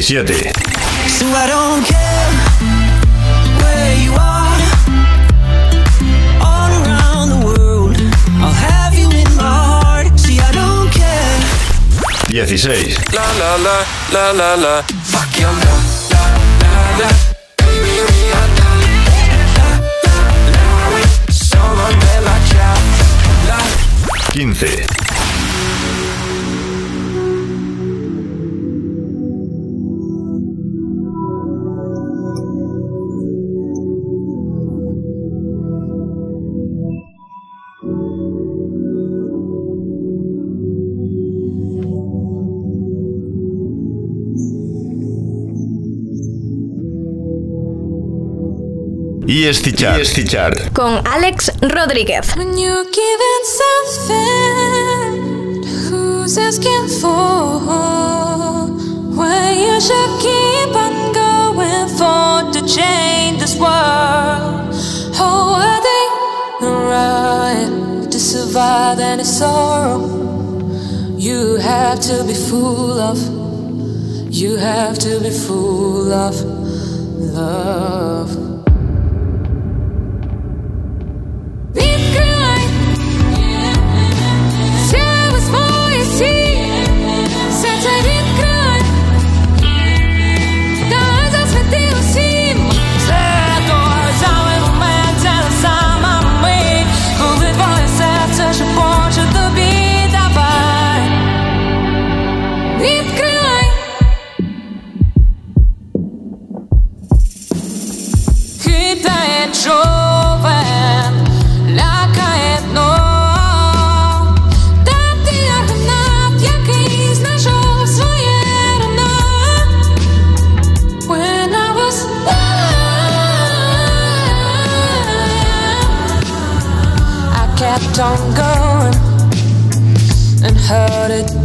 17. So I don't Dieciséis. La Quince. EST Chart. EST Chart. Con Alex Rodríguez. When you're giving something, who's asking for? When you should keep on going for to change this world. Oh, I they right to survive any sorrow. You have to be full of, you have to be full of love. Don't gone and how it.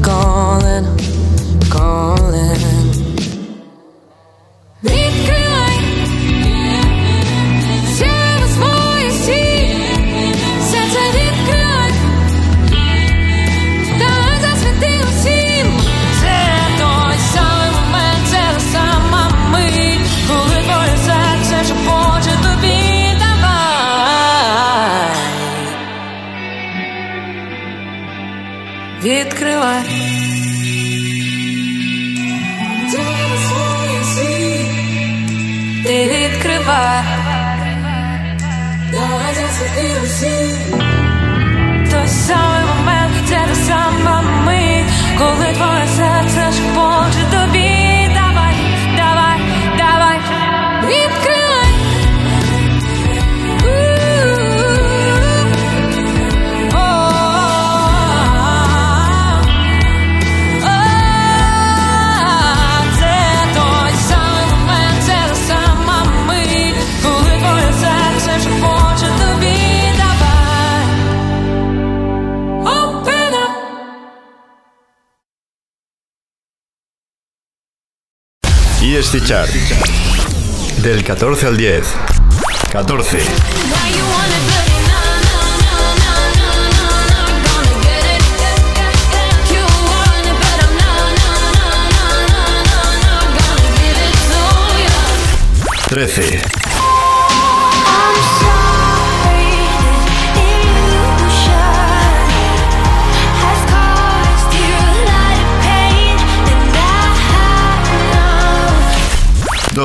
este Del 14 al 10. 14. 13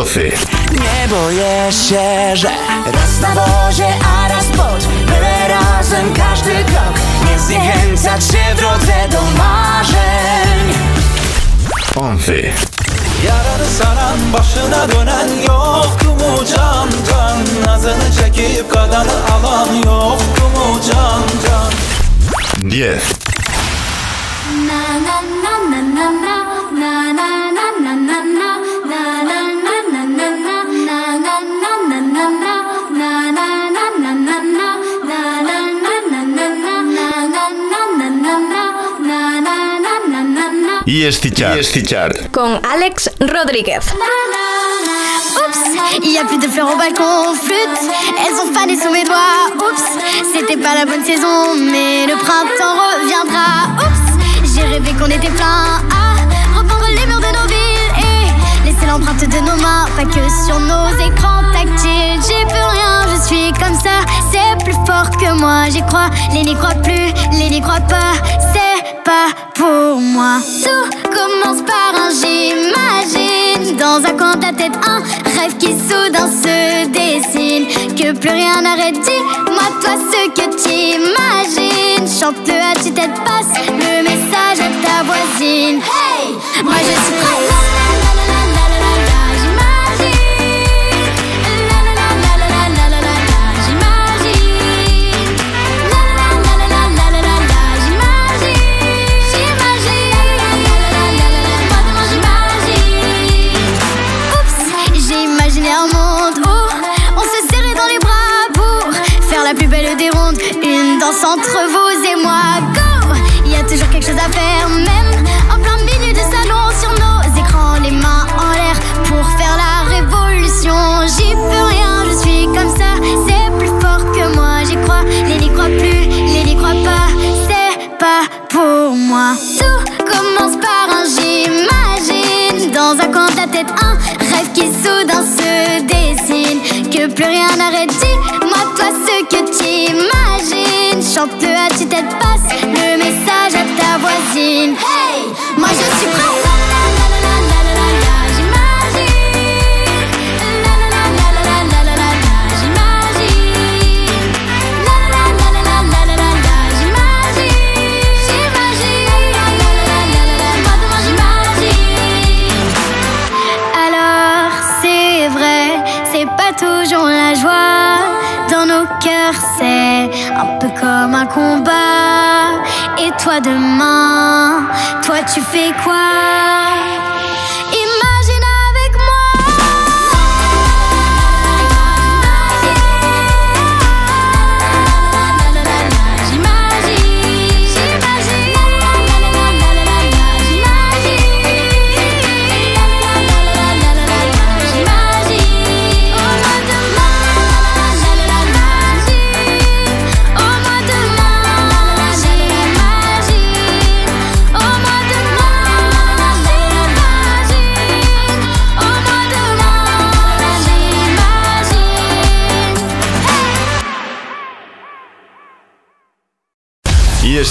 Rosy. Nie boję się, że raz na wozie, a raz pod Byle razem każdy krok nie zniechęcać się w drodze do marzeń Onfy Yararı saran başına dönen yok Kumu can Nazını çekip kadını alan yok Diye Na na na na na na Yestichar Chart. Con Alex Rodriguez Oups, il y a plus de fleurs au balcon, flûte, elles ont fané sous mes doigts. Oups, c'était pas la bonne saison, mais le printemps reviendra. Oups, j'ai rêvé qu'on était plein à reprendre les murs de nos villes et laisser l'empreinte de nos mains, pas que sur nos écrans tactiles. J'ai plus rien, je suis comme ça, c'est plus fort que moi, j'y crois. Les n'y crois plus, les n'y crois pas, c'est pas pour moi. Tout commence par un j'imagine. Dans un coin de la tête, un rêve qui soudain se dessine. Que plus rien n'arrête, dis-moi toi ce que t'imagines. Chante-le à tu tête passe le message à ta voisine. Hey, moi je suis prête. des rondes, une danse entre vous et moi. Go Il y a toujours quelque chose à faire, même en plein milieu de salon, sur nos écrans, les mains en l'air pour faire la révolution. J'y peux rien, je suis comme ça, c'est plus fort que moi. J'y crois, les n'y crois plus, les n'y crois pas, c'est pas pour moi. Tout commence par un j'imagine, dans un coin de la tête, un rêve qui soudain se dessine, que plus rien n'arrête. Dis-moi, toi, ce que Imagine, Chante-le à tu tête passe le message à ta voisine. Hey, moi je suis prête. c'est un peu comme un combat. Et toi demain, toi tu fais quoi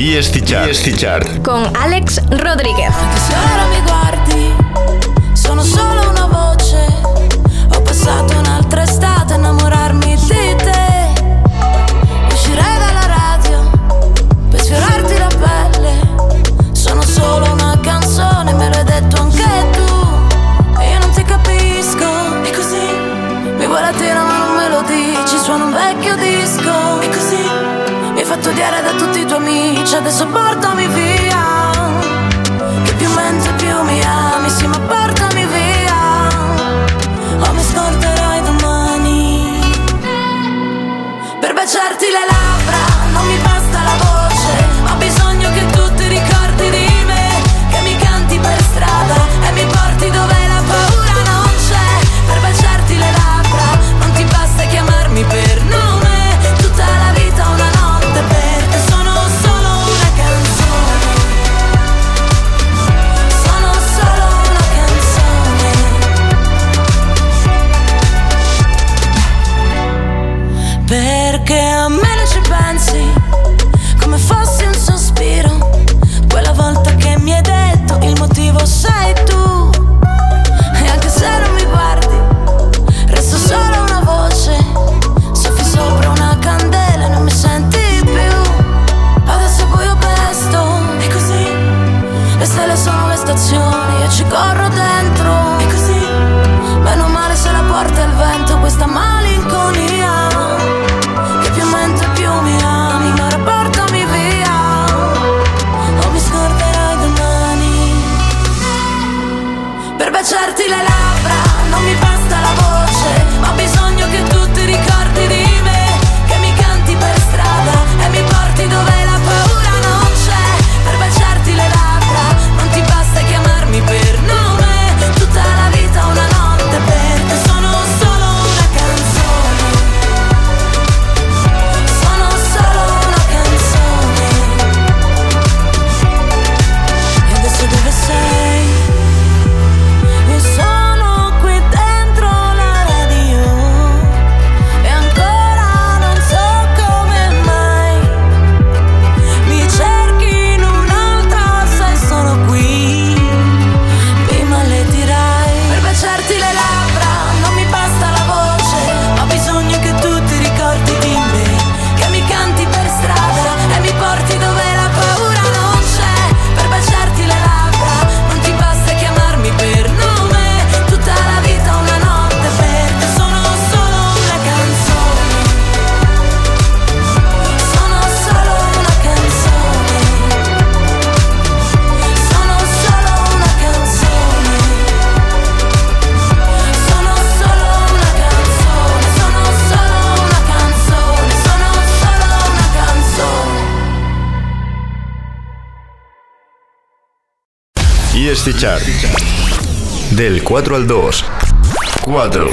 y Estichar. Con Alex Rodríguez. ver que amé. Chart. Del 4 al 2. 4.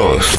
¡Gracias!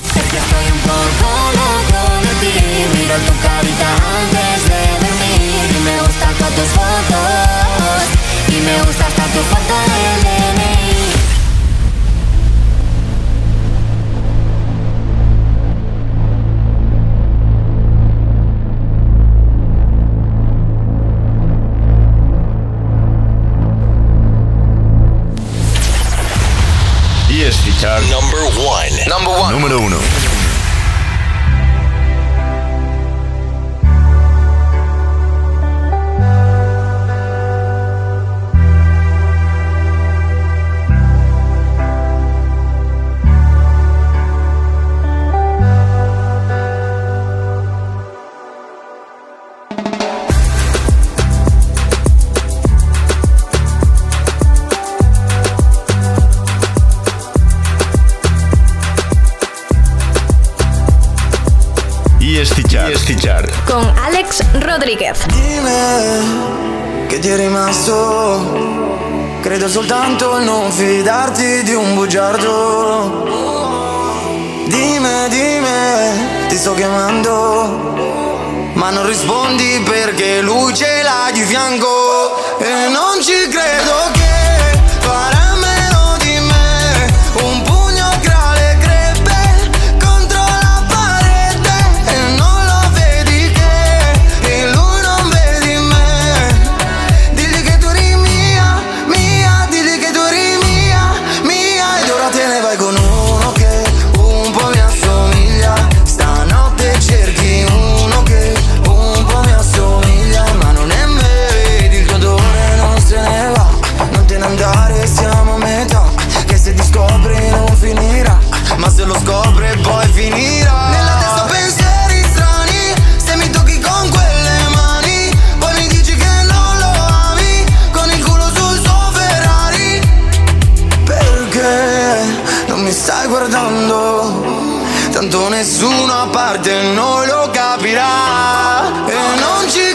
Polycat. Dimmi che ti è rimasto. Credo soltanto non fidarti di un bugiardo. Dimmi, dimmi, ti sto chiamando. Ma non rispondi perché lui ce l'ha di fianco. E non ci credo che. mi stai guardando Tanto nessuno a parte noi lo capirà E non ci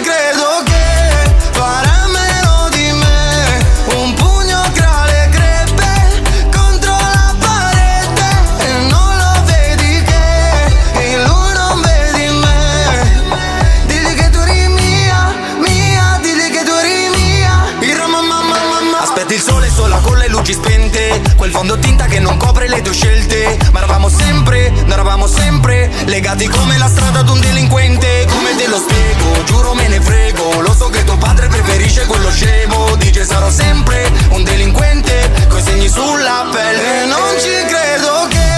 quel tinta che non copre le tue scelte Ma eravamo sempre, non eravamo sempre Legati come la strada ad un delinquente Come te lo spiego, giuro me ne frego Lo so che tuo padre preferisce quello scemo Dice sarò sempre un delinquente Coi segni sulla pelle E non ci credo che